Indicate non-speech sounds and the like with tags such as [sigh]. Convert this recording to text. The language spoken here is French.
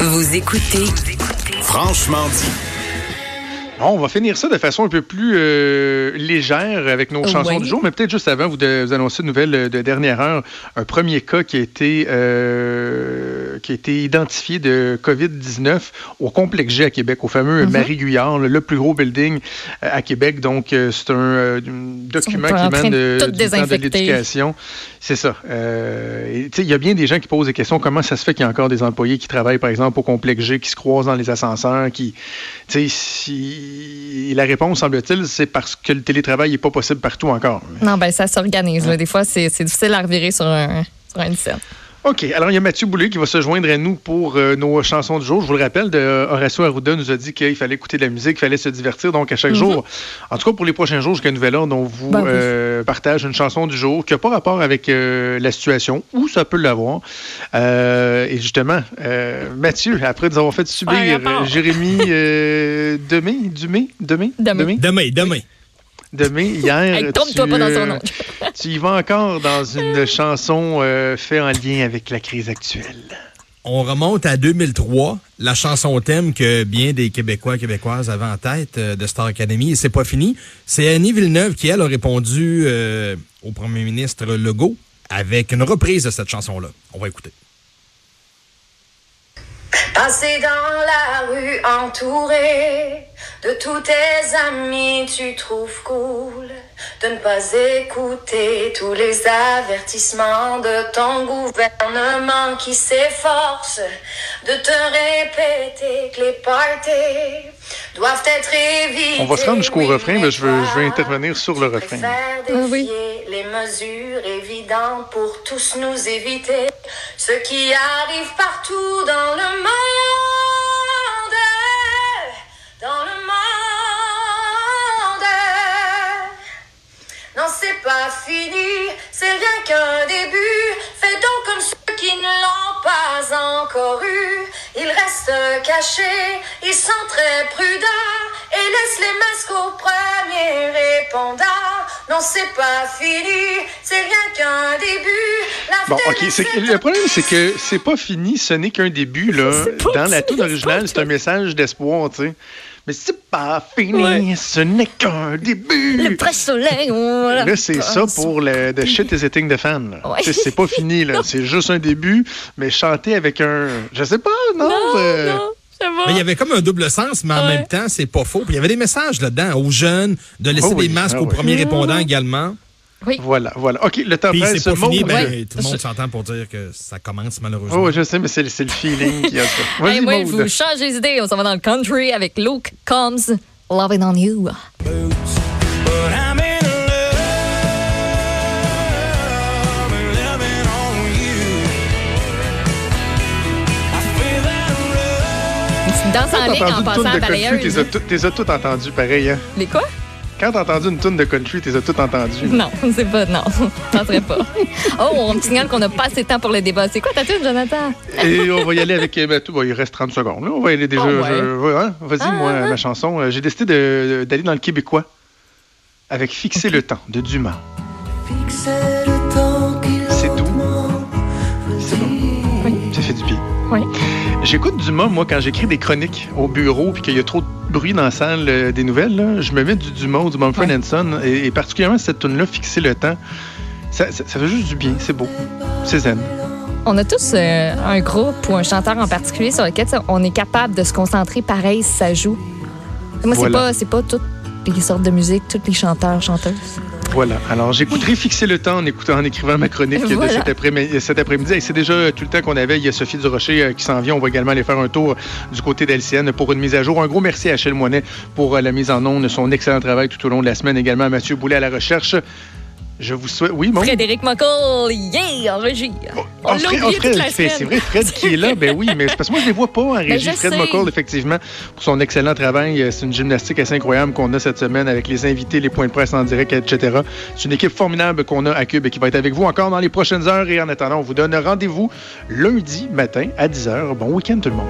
Vous écoutez Franchement dit. Bon, on va finir ça de façon un peu plus euh, légère avec nos chansons du jour, mais peut-être juste avant, vous, de, vous annoncer une nouvelle de dernière heure. Un premier cas qui a été, euh, qui a été identifié de COVID-19 au complexe G à Québec, au fameux Mhm. Marie Guyard, le, le plus gros building euh, à Québec. Donc, euh, c'est un euh, document qui émane de de, l'éducation. C'est ça. Euh, Il y a bien des gens qui posent des questions. Comment ça se fait qu'il y a encore des employés qui travaillent, par exemple, au complexe G, qui se croisent dans les ascenseurs, qui, si... la réponse, semble-t-il, c'est parce que le télétravail n'est pas possible partout encore. Non, ben ça s'organise. Des fois, c'est difficile à revirer sur un, sur une scène. OK. Alors, il y a Mathieu Boulay qui va se joindre à nous pour euh, nos chansons du jour. Je vous le rappelle, de, euh, Horacio Arruda nous a dit qu'il fallait écouter de la musique, qu'il fallait se divertir. Donc, à chaque jour, en tout cas pour les prochains jours, jusqu'à nouvel ordre, on vous. Ben oui. euh, partage une chanson du jour qui n'a pas rapport avec euh, la situation, ou ça peut l'avoir. Euh, et justement, euh, Mathieu, après nous avoir fait subir euh, Jérémy Demé, Dumé, Demé, Demé. Demain, demain. Demé, hier. Hey, trompe-toi tu, pas dans son euh, nom. Tu y vas encore dans une [laughs] chanson euh, faite en lien avec la crise actuelle. On remonte à 2003, la chanson thème que bien des Québécois et Québécoises avaient en tête euh, de Star Academy, et c'est pas fini. C'est Annie Villeneuve qui, elle, a répondu euh, au premier ministre Legault avec une reprise de cette chanson-là. On va écouter. Passer dans la rue entouré de tous tes amis, tu trouves cool de ne pas écouter tous les avertissements de ton gouvernement qui s'efforce de te répéter que les parties doivent être évités. On va se rendre jusqu'au Oui, refrain, mais je veux, je veux intervenir sur le refrain. Ah oui. les mesures évidentes pour tous nous éviter ce qui arrive partout dans le monde. Fini, c'est rien qu'un début. Fais donc comme ceux qui ne l'ont pas encore eu. Ils restent cachés, ils sont très prudents et laissent les masques au premier répondant. Non, c'est pas fini, c'est rien qu'un début. La Bon, OK. le problème, c'est que c'est pas fini, ce n'est qu'un début. Là. Dans la tune originale, c'est un message d'espoir, tu sais. Mais c'est pas fini, ce n'est qu'un début. Le presse-soleil, voilà. Là, c'est ça pour le The Shit is Hitting the Fan. Ouais. C'est pas fini, là. [laughs] C'est juste un début, mais chanter avec un. Je sais pas, non? Non, euh, non, ça va. Mais il y avait comme un double sens, mais en Ouais. même temps, c'est pas faux. Puis il y avait des messages là-dedans aux jeunes, de laisser Oh oui, des masques ah aux oui. premiers répondants également. Oui. Voilà, voilà. OK, le temps presse. c'est pas fini, ben, Ouais. tout le monde s'entend pour dire que ça commence malheureusement. Oh, je sais, mais c'est le feeling qui a ça. [laughs] Vas-y, Hey, ouais, Maud. vous changez d'idée. On s'en va dans le country avec Luke Combs, Loving on You. Une danse en ligne en passant à balayeuse. t'es as tout- t'es as tout entendu pareil, hein? Les quoi? Quand t'as entendu une tune de country, t'es as tout entendu? [laughs] Non, [laughs] c'est pas. Non, [laughs] serait pas. Oh, on me signale qu'on n'a pas assez de temps pour le débat. C'est quoi ta tune, Jonathan? Et on va y aller avec. ben, tout, bon, il reste 30 secondes. là. On va y aller déjà. Ah ouais. je- ouais, hein? Vas-y, Ah, moi, ah. ma chanson. Euh, J'ai décidé d'aller dans le québécois avec Fixer le temps de Dumas. C'est doux. C'est bon. Ça fait du bien. Oui. J'écoute Dumas, moi, quand j'écris des chroniques au bureau puis qu'il y a trop de bruit dans la salle euh, des nouvelles. là, je me mets du Dumas ou du Mumford Ouais. Son et, et particulièrement cette tune là Fixer le temps. Ça, ça- ça fait juste du bien. C'est beau. C'est zen. On a tous euh, un groupe ou un chanteur en particulier sur lequel on est capable de se concentrer pareil si ça joue. Moi, c'est Voilà. pas, c'est pas toutes les sortes de musique, tous les chanteurs, chanteuses. Voilà. Alors, j'écouterai fixer le temps en, écoutant, en écrivant ma chronique de cet après-midi. cet. Et c'est déjà tout le temps qu'on avait. Il y a Sophie Durocher euh, qui s'en vient. On va également aller faire un tour du côté d'LCN pour une mise à jour. Un gros merci à Achille Moinet pour euh, la mise en onde, son excellent travail tout au long de la semaine. Également à Mathieu Boulet à la recherche. Je vous souhaite. Oui, mon. Frédéric Muckle, yeah, en régie. On Ah, l'a Fred, semaine. C'est vrai, Fred qui est là, ben oui, mais c'est parce que moi, je ne les vois pas en [laughs] régie. je Fred. McCall, effectivement, pour son excellent travail. Euh, C'est une gymnastique assez incroyable qu'on a cette semaine avec les invités, les points de presse en direct, etc. C'est une équipe formidable qu'on a à Cube et qui va être avec vous encore dans les prochaines heures. Et en attendant, on vous donne rendez-vous lundi matin à 10h. Bon week-end, tout le monde.